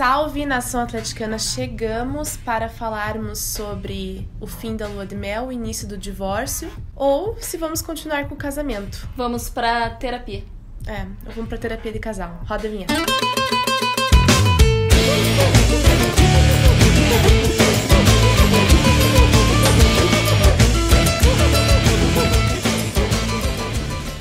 Salve nação atleticana! Chegamos para falarmos sobre o fim da lua de mel, o início do divórcio, ou se vamos continuar com o casamento. Vamos pra terapia. É, vou pra terapia de casal. Roda a vinheta.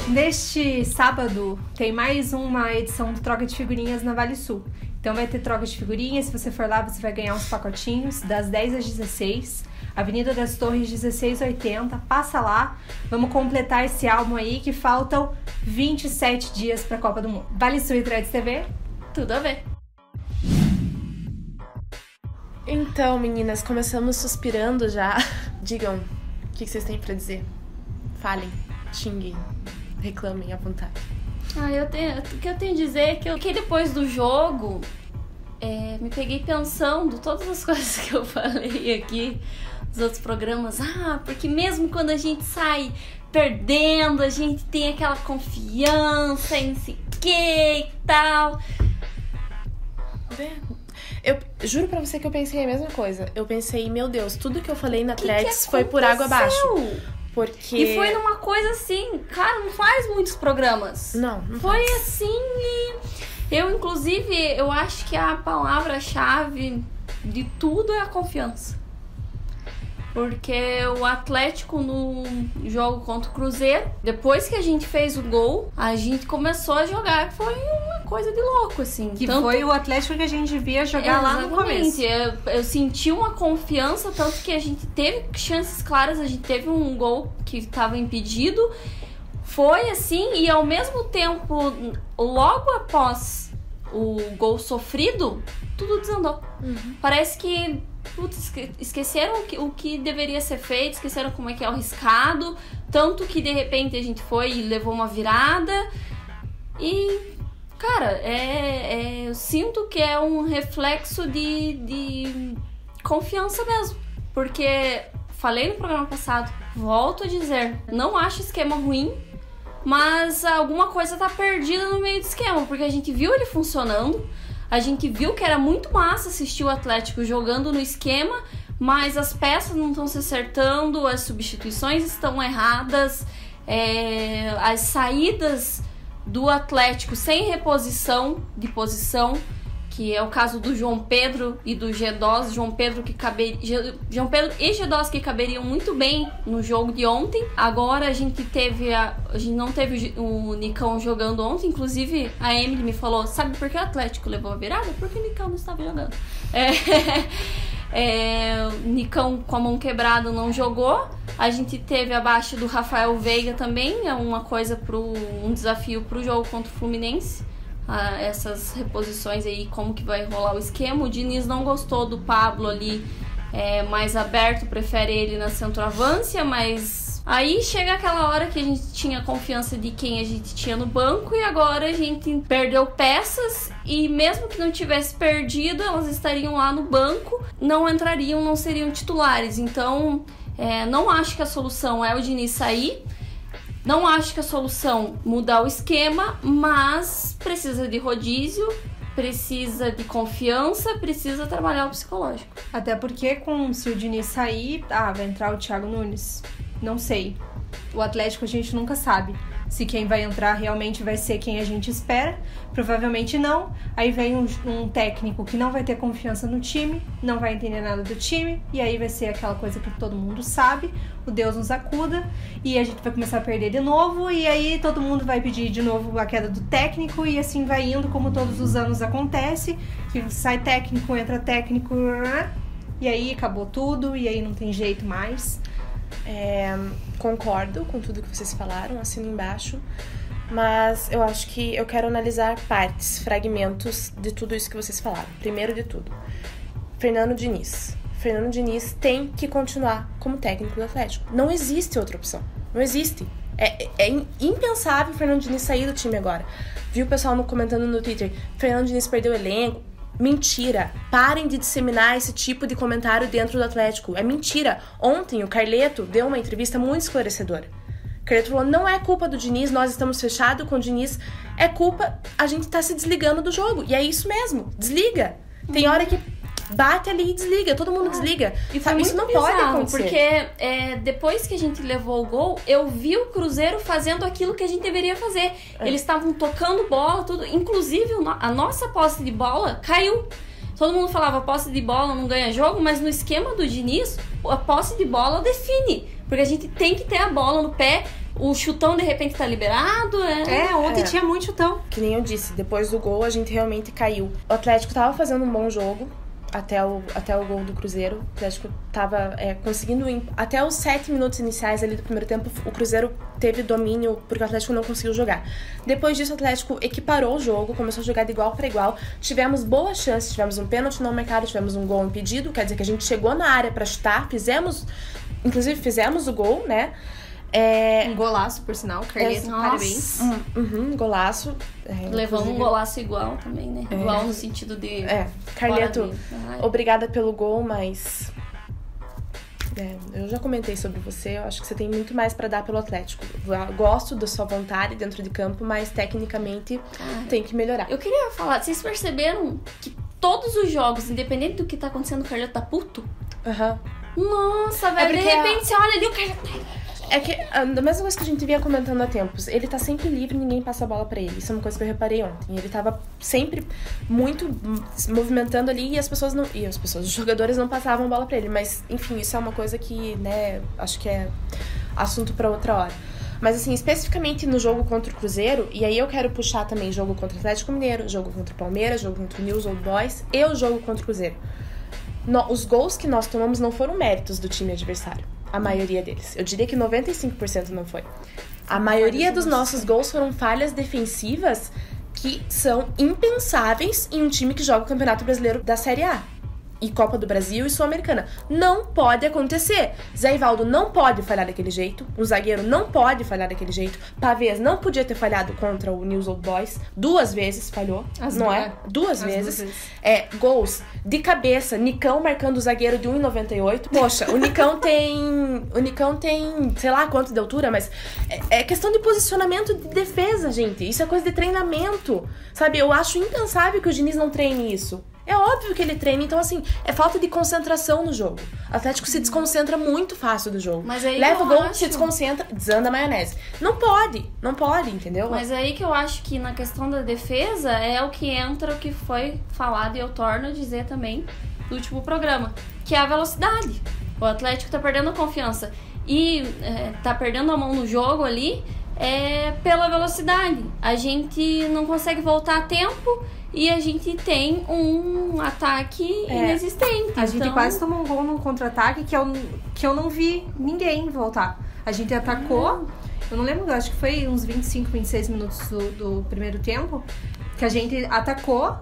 Neste sábado tem mais uma edição do Troca de Figurinhas na Vale Sul. Então vai ter troca de figurinhas, se você for lá você vai ganhar uns pacotinhos das 10 às 16. Avenida das Torres 1680, passa lá. Vamos completar esse álbum aí que faltam 27 dias para a Copa do Mundo. Vale Sul e Threads TV, Tudo a ver. Então, meninas, começamos suspirando já. Digam o que vocês têm pra dizer. Falem, xinguem, reclamem à vontade. Ah, eu tenho, o que eu tenho a dizer é que, eu, que depois do jogo é, me peguei pensando todas as coisas que eu falei aqui nos outros programas. Ah, porque mesmo quando a gente sai perdendo, a gente tem aquela confiança em si que e tal. Eu juro pra você que eu pensei a mesma coisa. Eu pensei, meu Deus, tudo que eu falei na Threads foi por água abaixo. Porque. E foi numa coisa assim, cara, não faz muitos programas. Não, não Foi faz. assim e eu, inclusive, eu acho que a palavra-chave de tudo é a confiança. Porque o Atlético no jogo contra o Cruzeiro, depois que a gente fez o gol, a gente começou a jogar. Foi uma coisa de louco, assim. que Tanto- foi o Atlético que a gente devia jogar lá no começo. Eu, eu senti uma confiança, tanto que a gente teve chances claras, a gente teve um gol que estava impedido. Foi assim, e ao mesmo tempo, logo após o gol sofrido, tudo desandou. Parece que putz, esque- esqueceram o que, o que deveria ser feito, esqueceram como é que é o riscado. Tanto que de repente a gente foi e levou uma virada. E Cara, é, é- eu sinto que é um reflexo de, de confiança mesmo. Porque falei no programa passado, volto a dizer, não acho esquema ruim, mas alguma coisa tá perdida no meio do esquema, porque a gente viu ele funcionando, a gente viu que era muito massa assistir o Atlético jogando no esquema, mas as peças não estão se acertando, as substituições estão erradas, é, as saídas do Atlético sem reposição de posição, que é o caso do João Pedro e do G2, João Pedro que caber, João Pedro e G2 que caberiam muito bem no jogo de ontem. Agora a gente teve a, a gente não teve o Nicão jogando ontem, inclusive a Emily me falou, sabe por que o Atlético levou a virada? Porque o Nicão não estava jogando. É, é, o Nicão com a mão quebrada não jogou. A gente teve abaixo do Rafael Veiga também, é uma coisa pro um desafio pro jogo contra o Fluminense. Ah, essas reposições aí, como que vai rolar o esquema. O Diniz não gostou do Pablo ali é, mais aberto, prefere ele na centroavância, mas aí chega aquela hora que a gente tinha confiança de quem a gente tinha no banco e agora a gente perdeu peças e mesmo que não tivesse perdido, elas estariam lá no banco, não entrariam, não seriam titulares. Então, é, não acho que a solução é o Diniz sair. Não acho que a solução mudar o esquema, mas precisa de rodízio, precisa de confiança, precisa trabalhar o psicológico. Até porque com se o Diniz sair, ah, vai entrar o Thiago Nunes. Não sei. O Atlético a gente nunca sabe se quem vai entrar realmente vai ser quem a gente espera. Provavelmente não. Aí vem um, um técnico que não vai ter confiança no time, não vai entender nada do time, e aí vai ser aquela coisa que todo mundo sabe, o Deus nos acuda, e a gente vai começar a perder de novo, e aí todo mundo vai pedir de novo a queda do técnico, e assim vai indo, como todos os anos acontece, que sai técnico, entra técnico, e aí acabou tudo, e aí não tem jeito mais. É, concordo com tudo que vocês falaram, assino embaixo. Mas eu acho que eu quero analisar partes, fragmentos de tudo isso que vocês falaram. Primeiro de tudo, Fernando Diniz. Fernando Diniz tem que continuar como técnico do Atlético. Não existe outra opção. Não existe. É, é impensável o Fernando Diniz sair do time agora. Viu o pessoal comentando no Twitter: Fernando Diniz perdeu o elenco. Mentira. Parem de disseminar esse tipo de comentário dentro do Atlético. É mentira. Ontem o Carleto deu uma entrevista muito esclarecedora. O Carleto falou: não é culpa do Diniz, nós estamos fechados com o Diniz. É culpa, a gente tá se desligando do jogo. E é isso mesmo. Desliga. Tem hora que bate ali e desliga, todo mundo desliga. E Sabe, isso não pode acontecer. Porque é, depois que a gente levou o gol, eu vi o Cruzeiro fazendo aquilo que a gente deveria fazer. É. Eles estavam tocando bola, tudo. Inclusive, a nossa posse de bola caiu. Todo mundo falava posse de bola não ganha jogo, mas no esquema do Diniz, a posse de bola define. Porque a gente tem que ter a bola no pé, o chutão de repente tá liberado. É, É, ontem É. tinha muito chutão. Que nem eu disse, depois do gol a gente realmente caiu. O Atlético tava fazendo um bom jogo até o, até o gol do Cruzeiro. O Atlético tava é, conseguindo. Até os sete minutos iniciais ali do primeiro tempo, o Cruzeiro teve domínio porque o Atlético não conseguiu jogar. Depois disso, o Atlético equiparou o jogo, começou a jogar de igual para igual. Tivemos boas chances, tivemos um pênalti não marcado, tivemos um gol impedido, quer dizer que a gente chegou na área para chutar, fizemos. Inclusive fizemos o gol, né? É, Um golaço, por sinal. Carleto, Nossa. parabéns. uhum, golaço. É, Levamos um inclusive- golaço igual também, né? Igual no sentido de. É, Carleto, obrigada pelo gol, mas. é, eu já comentei sobre você, eu acho que você tem muito mais pra dar pelo Atlético. Eu gosto da sua vontade dentro de campo, mas tecnicamente tem que melhorar. Eu queria falar, vocês perceberam que todos os jogos, independente do que tá acontecendo, o Carleto tá puto? Aham. Nossa, velho, de a- repente você olha ali, o Carleto. É que a da mesma coisa que a gente vinha comentando há tempos, ele tá sempre livre ninguém passa a bola pra ele. Isso é uma coisa que eu reparei ontem. Ele tava sempre muito se movimentando ali e as pessoas não. E as pessoas, os jogadores não passavam a bola pra ele. Mas, enfim, isso é uma coisa que, né, acho que é assunto pra outra hora. Mas assim, especificamente no jogo contra o Cruzeiro, e aí eu quero puxar também jogo contra o Atlético Mineiro, jogo contra o Palmeiras, jogo contra o News Old Boys e o jogo contra o Cruzeiro. No- os gols que nós tomamos não foram méritos do time adversário. A maioria deles. Eu diria que 95% não foi. A maioria dos nossos gols foram falhas defensivas que são impensáveis em um time que joga o Campeonato Brasileiro da Série A. E Copa do Brasil e Sul-Americana. Não pode acontecer. Zé Ivaldo não pode falhar daquele jeito. O zagueiro não pode falhar daquele jeito. Pavês não podia ter falhado contra o News Old Boys. Duas vezes falhou. As não duas- é? Duas as vezes. duas vezes. É, gols de cabeça, Nicão marcando o zagueiro de 1,98. Poxa, o Nicão tem. O Nicão tem, sei lá quanto de altura, mas é, é questão de posicionamento de defesa, gente. Isso é coisa de treinamento. Sabe? Eu acho impensável que o Diniz não treine isso. É óbvio que ele treina, então assim, é falta de concentração no jogo. O Atlético se desconcentra muito fácil do jogo. Mas aí Leva o gol, acho- se desconcentra, desanda a maionese. Não pode, não pode, entendeu? Mas aí que eu acho que na questão da defesa é o que entra o que foi falado e eu torno a dizer também no último programa, que é a velocidade. O Atlético tá perdendo a confiança e é, tá perdendo a mão no jogo ali é pela velocidade. A gente não consegue voltar a tempo e a gente tem um ataque É. inexistente. A gente Então, quase tomou um gol num contra-ataque que eu, que eu não vi ninguém voltar. A gente atacou, eu não lembro, acho que foi uns 25, 26 minutos do, do primeiro tempo, que a gente atacou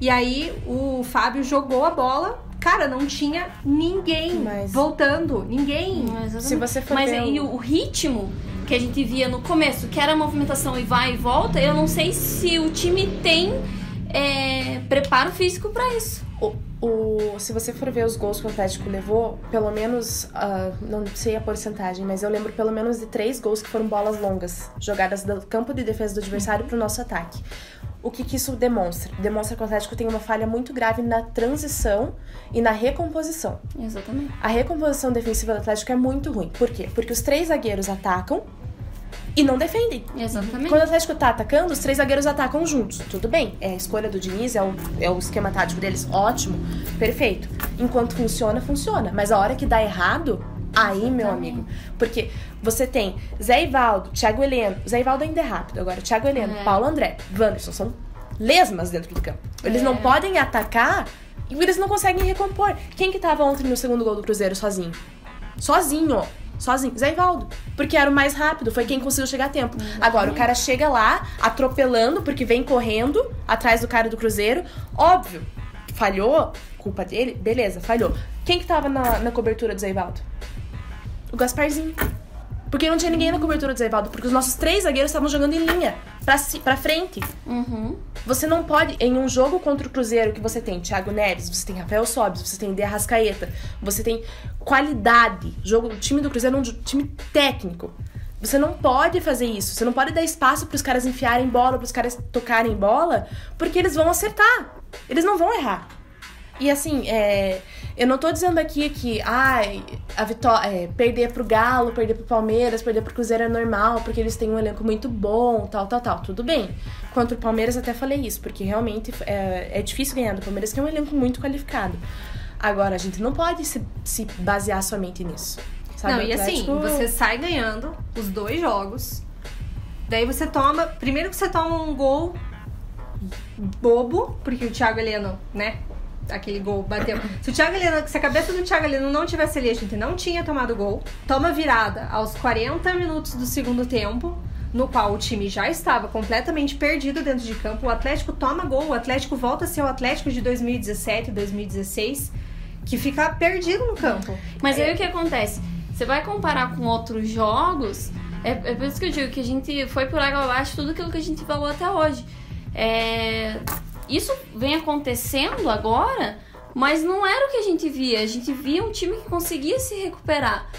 e aí o Fábio jogou a bola. Cara, não tinha ninguém Mas- voltando, ninguém. Não, exatamente. Se você for Mas aí o- o... ritmo que a gente via no começo, que era movimentação e vai e volta, eu não sei se o time tem é, preparo físico pra isso. O, o- se você for ver os gols que o Atlético levou, pelo menos, ah, não sei a porcentagem, mas eu lembro pelo menos de três gols que foram bolas longas, jogadas do campo de defesa do adversário pro nosso ataque. O que, que isso demonstra? Demonstra que o Atlético tem uma falha muito grave na transição e na recomposição. Exatamente. A recomposição defensiva do Atlético é muito ruim. Por quê? Porque os três zagueiros atacam e não defendem. Exatamente. Quando o Atlético tá atacando, os três zagueiros atacam juntos. Tudo bem, é a escolha do Diniz, é o, é o esquema tático deles, ótimo, perfeito. Enquanto funciona, funciona. Mas a hora que dá errado, aí, meu amigo. Porque você tem Zé Ivaldo, Thiago Heleno. Zé Ivaldo ainda é rápido agora. Thiago Heleno, É. Paulo André, Wanderson, são lesmas dentro do campo. Eles É. não podem atacar e eles não conseguem recompor. Quem que tava ontem no segundo gol do Cruzeiro sozinho? Sozinho, sozinho. Zé Ivaldo. Porque era o mais rápido, foi quem conseguiu chegar a tempo. Agora, o cara chega lá, atropelando, porque vem correndo atrás do cara do Cruzeiro. Óbvio, falhou, culpa dele, beleza, falhou. Quem que tava na, na cobertura do Zé Ivaldo? O Gasparzinho. Porque não tinha ninguém na cobertura do Zé Ivaldo, porque os nossos três zagueiros estavam jogando em linha, pra, ci- pra frente. Uhum. Você não pode, em um jogo contra o Cruzeiro que você tem Thiago Neves, você tem Rafael Sobis, você tem De Arrascaeta, você tem qualidade. Jogo, o time do Cruzeiro é um time técnico. Você não pode fazer isso. Você não pode dar espaço para os caras enfiarem bola, para os caras tocarem bola, porque eles vão acertar. Eles não vão errar. E assim, é, eu não tô dizendo aqui que ai, a vitória, é, perder pro Galo, perder pro Palmeiras, perder pro Cruzeiro é normal, porque eles têm um elenco muito bom, tal, tal, tal. Tudo bem. Contra o Palmeiras até falei isso, porque realmente é, é difícil ganhar do Palmeiras, que é um elenco muito qualificado. Agora, a gente não pode se, se basear somente nisso. Sabe? Não, e assim, Atlético- você sai ganhando os dois jogos. Daí você toma. Primeiro que você toma um gol bobo, porque o Thiago Heleno, né? Aquele gol bateu. Se o Thiago Heleno, se a cabeça do Thiago Heleno não tivesse ali, a gente não tinha tomado gol. Toma virada aos 40 minutos do segundo tempo, no qual o time já estava completamente perdido dentro de campo. O Atlético toma gol, o Atlético volta a ser o Atlético de 2017, 2016, que fica perdido no campo. Mas aí o que acontece? Você vai comparar com outros jogos, é, é por isso que eu digo que a gente foi por água abaixo tudo aquilo que a gente falou até hoje. É, isso vem acontecendo agora, mas não era o que a gente via. A gente via um time que conseguia se recuperar.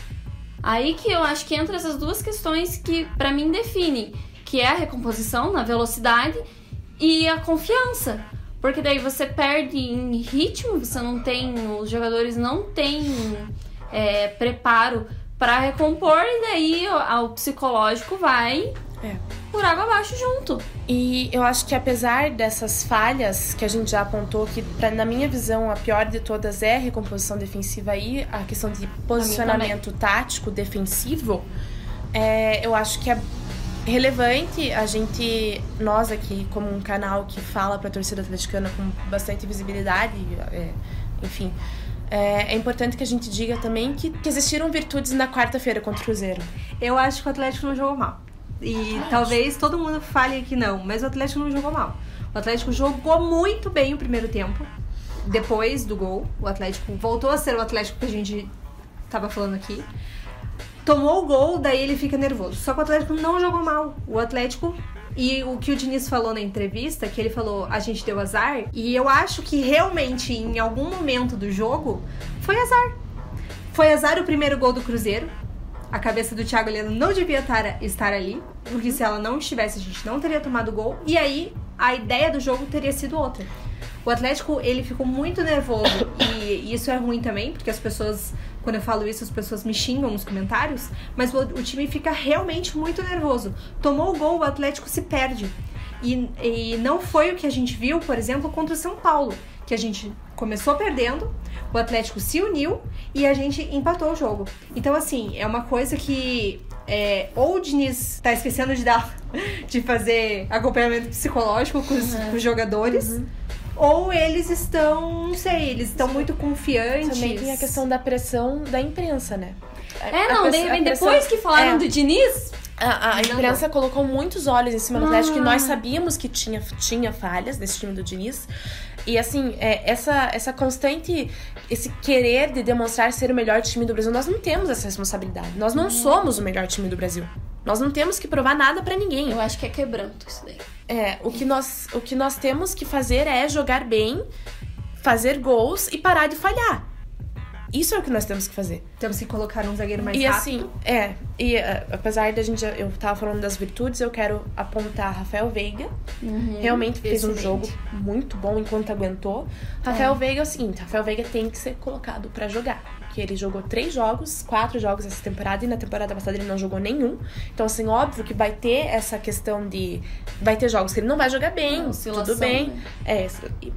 Aí que eu acho que entra essas duas questões que pra mim definem, que é a recomposição na velocidade e a confiança. Porque daí você perde em ritmo, você não tem, os jogadores não têm é, preparo pra recompor e daí o psicológico vai É. por água abaixo junto. E eu acho que apesar dessas falhas que a gente já apontou, que pra, na minha visão a pior de todas é a recomposição defensiva e a questão de posicionamento tático defensivo, é, eu acho que é relevante a gente, nós aqui, como um canal que fala pra torcida atleticana com bastante visibilidade, é, enfim. É, é importante que a gente diga também que, que existiram virtudes na quarta-feira contra o Cruzeiro. Eu acho que o Atlético não jogou mal. E talvez todo mundo fale que não, mas o Atlético não jogou mal. O Atlético jogou muito bem o primeiro tempo. Depois do gol, o Atlético voltou a ser o Atlético que a gente tava falando aqui. Tomou o gol, daí ele fica nervoso. Só que o Atlético não jogou mal. O Atlético. E o que o Diniz falou na entrevista, que ele falou, a gente deu azar. E eu acho que realmente, em algum momento do jogo, foi azar. Foi azar o primeiro gol do Cruzeiro. A cabeça do Thiago Heleno não devia tar- estar ali, porque se ela não estivesse, a gente não teria tomado gol. E aí, a ideia do jogo teria sido outra. O Atlético, ele ficou muito nervoso, e isso é ruim também, porque as pessoas, quando eu falo isso, as pessoas me xingam nos comentários, mas o, o time fica realmente muito nervoso. Tomou o gol, o Atlético se perde. E, e não foi o que a gente viu, por exemplo, contra o São Paulo, que a gente começou perdendo, o Atlético se uniu e a gente empatou o jogo. Então, assim, é uma coisa que é, ou o Diniz tá esquecendo de dar, de fazer acompanhamento psicológico com os, com os jogadores, ou eles estão, não sei, eles estão muito confiantes. Também tem a questão da pressão da imprensa, né? É, A não, de- a pressão- depois que falaram é. do Diniz, A, a imprensa colocou muitos olhos em cima do Atlético e Ah. nós sabíamos que tinha, tinha falhas nesse time do Diniz. E assim, é, essa, essa constante, esse querer de demonstrar ser o melhor time do Brasil, nós não temos essa responsabilidade. Nós não somos o melhor time do Brasil. Nós não temos que provar nada pra ninguém. eu acho que é quebranto isso daí. É, o que, nós, o que nós temos que fazer é jogar bem, fazer gols e parar de falhar. Isso é o que nós temos que fazer. Temos que colocar um zagueiro mais e rápido. assim, é, e eh, apesar da gente, eu tava falando das virtudes, eu quero apontar Rafael Veiga. Realmente fez um excelente. jogo muito bom enquanto aguentou. Rafael Veiga é o seguinte, Rafael Veiga tem que ser colocado pra jogar. Que ele jogou três jogos, quatro jogos essa temporada, e na temporada passada ele não jogou nenhum. Então, assim, óbvio que vai ter essa questão de. Vai ter jogos que ele não vai jogar bem, É, oscilação, tudo bem. né? É,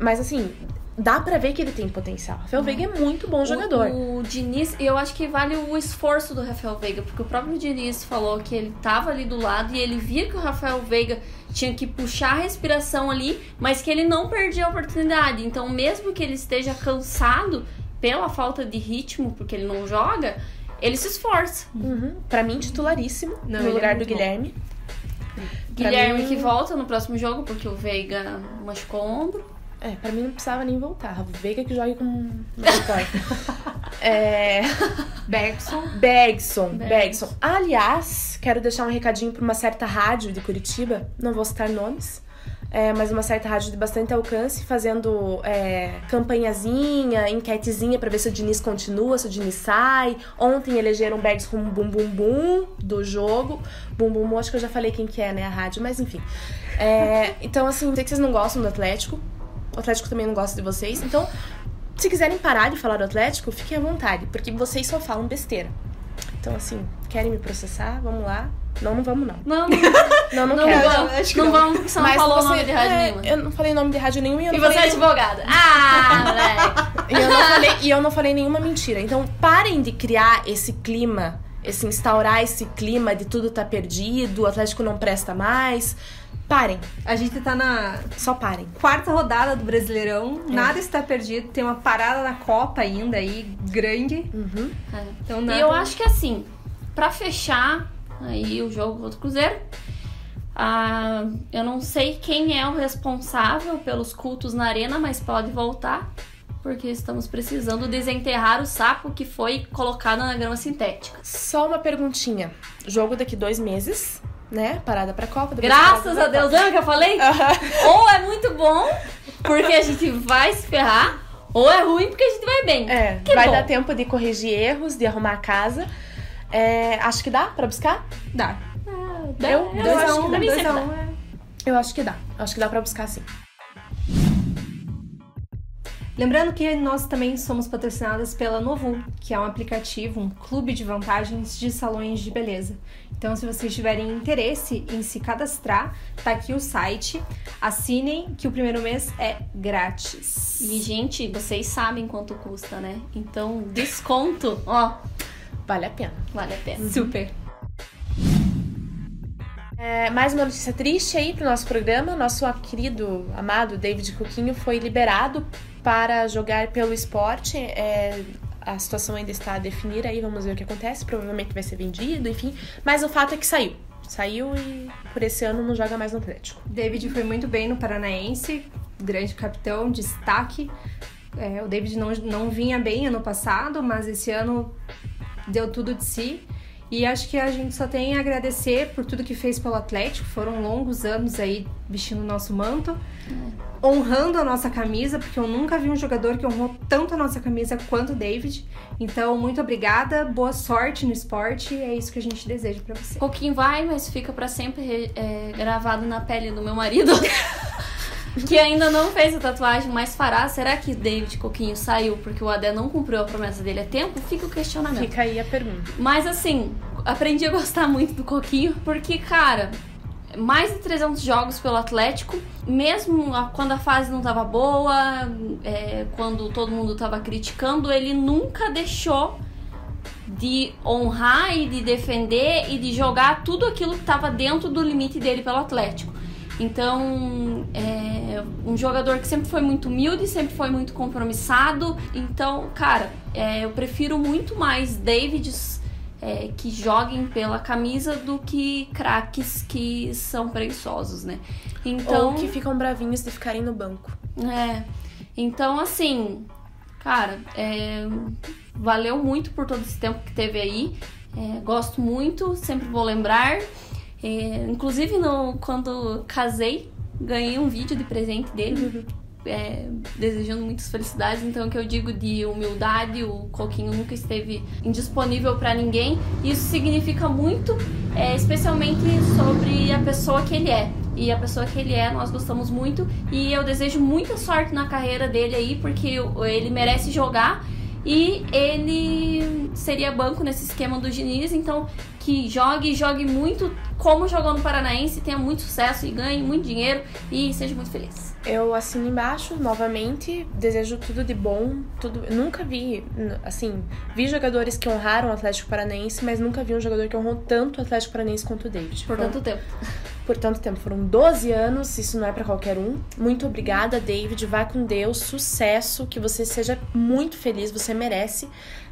mas assim, dá pra ver que ele tem potencial. Rafael Veiga é muito bom jogador. O, o Diniz, eu acho que vale o esforço do Rafael Veiga, porque o próprio Diniz falou que ele tava ali do lado e ele via que o Rafael Veiga tinha que puxar a respiração ali, mas que ele não perdia a oportunidade. Então, mesmo que ele esteja cansado pela falta de ritmo, porque ele não joga, ele se esforça. Uhum. Pra mim, titularíssimo Não, no é lugar do muito bom. Guilherme. Pra Guilherme mim- que volta no próximo jogo, porque o Veiga machucou o ombro. É, pra mim não precisava nem voltar. Veiga que jogue com é... Bergson. Bergson, Bergson. Aliás, quero deixar um recadinho pra uma certa rádio de Curitiba. Não vou citar nomes. É, mas uma certa rádio de bastante alcance, fazendo é, campanhazinha, enquetezinha pra ver se o Diniz continua, se o Diniz sai. Ontem elegeram o Bergson como bum bum bum do jogo. Bum bum bum, acho que eu já falei quem que é, né, a rádio, mas enfim. É, então, assim, sei que vocês não gostam do Atlético. O Atlético também não gosta de vocês. Então, Se quiserem parar de falar do Atlético, fiquem à vontade, porque vocês só falam besteira. Então, assim, querem me processar? Vamos lá. Não, não vamos, não. Não, Não, não, não, quero. vamos, acho que não não. vamos, porque você não Mas falou o nome de rádio é, nenhuma. Eu não falei nome de rádio nenhum e eu E não você é falei advogada. Ah, moleque. E eu, não falei, e eu não falei nenhuma mentira. Então, parem de criar esse clima, esse instaurar esse clima de tudo tá perdido, o Atlético não presta mais. Parem, A gente tá na só parem. quarta rodada do Brasileirão, É. nada está perdido, tem uma parada na Copa ainda aí, grande. Uhum. É. Então, E nada... eu acho que assim, pra fechar aí o jogo contra o Cruzeiro, ah, eu não sei quem é o responsável pelos cultos na arena, mas pode voltar, porque estamos precisando desenterrar o sapo que foi colocado na grama sintética. Só uma perguntinha. Jogo daqui dois meses, né? Parada pra Copa. Graças a Deus, lembra que eu falei? Aham. Ou é muito bom, porque a gente vai se ferrar, ou é ruim, porque a gente vai bem. É, Que vai bom. dar tempo de corrigir erros, de arrumar a casa. É, acho que dá pra buscar? Dá. Dá- eu- eu dois a um, que mim dois a um, é. Eu acho que dá. Acho que dá pra buscar sim. Lembrando que nós também somos patrocinadas pela Novu, que é um aplicativo, um clube de vantagens de salões de beleza. Então, se vocês tiverem interesse em se cadastrar, tá aqui o site. Assinem que o primeiro mês é grátis. E, gente, vocês sabem quanto custa, né? Então, desconto, ó, Vale a pena. vale a pena. Super. É, mais uma notícia triste aí pro nosso programa. Nosso querido, amado David Coquinho foi liberado para jogar pelo esporte. É, a situação ainda está a definir aí, vamos ver o que acontece. Provavelmente vai ser vendido, enfim. Mas o fato é que saiu. Saiu e por esse ano não joga mais no Atlético. David foi muito bem no Paranaense, grande capitão, destaque. É, o David não, não vinha bem ano passado, mas esse ano deu tudo de si. E acho que a gente só tem a agradecer por tudo que fez pelo Atlético. Foram longos anos aí vestindo o nosso manto, honrando a nossa camisa, porque eu nunca vi um jogador que honrou tanto a nossa camisa quanto o David. Então, muito obrigada, boa sorte no esporte. É isso que a gente deseja pra você. Coquinho vai, mas fica pra sempre é, gravado na pele do meu marido. que ainda não fez a tatuagem, mas fará. Será que David Coquinho saiu porque o Adé não cumpriu a promessa dele a tempo? Fica o questionamento. Fica aí a pergunta. Mas assim, aprendi a gostar muito do Coquinho, porque, cara, mais de 300 jogos pelo Atlético, mesmo quando a fase não tava boa, é, quando todo mundo tava criticando, ele nunca deixou de honrar e de defender e de jogar tudo aquilo que tava dentro do limite dele pelo Atlético. Então, é um jogador que sempre foi muito humilde, sempre foi muito compromissado. Então, cara, é, eu prefiro muito mais Davids é, que joguem pela camisa do que craques que são preguiçosos, né? Então, Ou que ficam bravinhos de ficarem no banco. é. Então, assim, cara, é, valeu muito por todo esse tempo que teve aí. É, gosto muito, sempre vou lembrar. É, inclusive, no, quando casei, ganhei um vídeo de presente dele. É, desejando muitas felicidades, então o que eu digo de humildade, o Coquinho nunca esteve indisponível pra ninguém. Isso significa muito, é, especialmente sobre a pessoa que ele é. E a pessoa que ele é, nós gostamos muito. E eu desejo muita sorte na carreira dele aí, porque ele merece jogar. E ele seria banco nesse esquema do Diniz, então que jogue, jogue muito como jogou no Paranaense, tenha muito sucesso e ganhe muito dinheiro e seja muito feliz. Eu assino embaixo, novamente, desejo tudo de bom, tudo. Nunca vi, assim, vi jogadores que honraram o Atlético Paranaense, mas nunca vi um jogador que honrou tanto o Atlético Paranaense quanto o David. Por tanto tempo. por tanto tempo. Foram 12 anos, isso não é pra qualquer um. Muito obrigada, David. Vai com Deus, sucesso, que você seja muito feliz, você merece.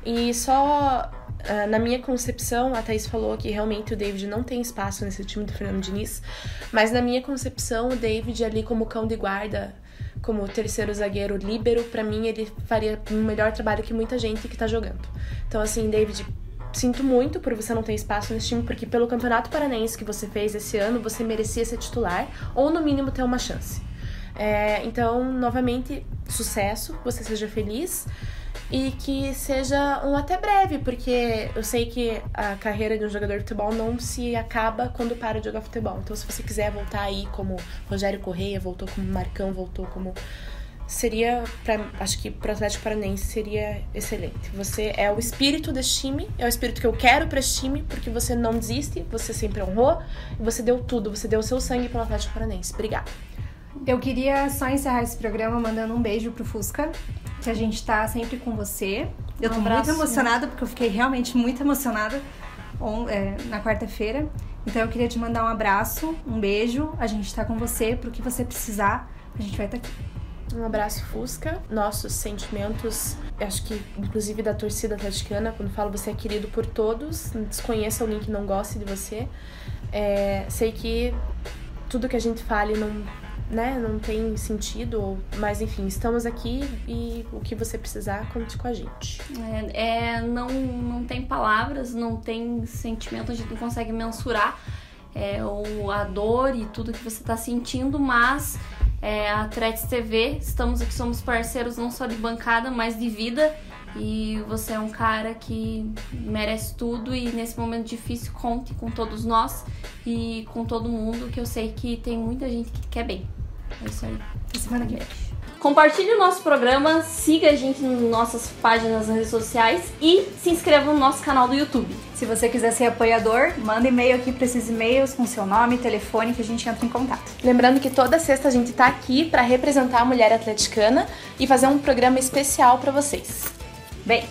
E só ah, na minha concepção, a Thaís falou que realmente o David não tem espaço nesse time do Fernando Diniz, mas na minha concepção, o David ali como cão de guarda, como terceiro zagueiro líbero, pra mim ele faria um melhor trabalho que muita gente que tá jogando. Então assim, David, Sinto muito por você não ter espaço nesse time, porque pelo Campeonato Paranaense que você fez esse ano, você merecia ser titular, ou no mínimo ter uma chance. É, então, novamente, sucesso, você seja feliz e que seja um até breve, porque eu sei que a carreira de um jogador de futebol não se acaba quando para de jogar futebol. Então, se você quiser voltar aí como Rogério Correia, voltou como Marcão, voltou como seria, pra, acho que pro Atlético Paranaense seria excelente. Você é o espírito desse time, é o espírito que eu quero para esse time, porque você não desiste, você sempre honrou você deu tudo, você deu o seu sangue pelo Atlético Paranaense. Obrigada. Eu queria só encerrar esse programa mandando um beijo pro Fusca, que a gente tá sempre com você. Eu tô abraço, muito emocionada, porque eu fiquei realmente muito emocionada on- é, na quarta-feira. Então eu queria te mandar um abraço, um beijo. A gente tá com você pro que você precisar. A gente vai estar aqui. Um abraço, Fusca. Nossos sentimentos, acho que inclusive da torcida atleticana, quando falo você é querido por todos, desconheça alguém que não goste de você. É, sei que tudo que a gente fale não, né, não tem sentido, ou- mas enfim, estamos aqui e o que você precisar, conte com a gente. É, é, não, não tem palavras, não tem sentimento, a gente não consegue mensurar é, o, a dor e tudo que você está sentindo, mas é, a Atletes TV, estamos aqui, somos parceiros não só de bancada, mas de vida. E você é um cara que merece tudo e nesse momento difícil conte com todos nós e com todo mundo, que eu sei que tem muita gente que quer bem. É isso aí. Até semana que vem. Compartilhe o nosso programa, siga a gente nas nossas páginas nas redes sociais e se inscreva no nosso canal do YouTube. Se você quiser ser apoiador, manda e-mail aqui para esses e-mails com seu nome e telefone que a gente entra em contato. Lembrando que toda sexta a gente tá aqui para representar a mulher atleticana e fazer um programa especial para vocês. Bem,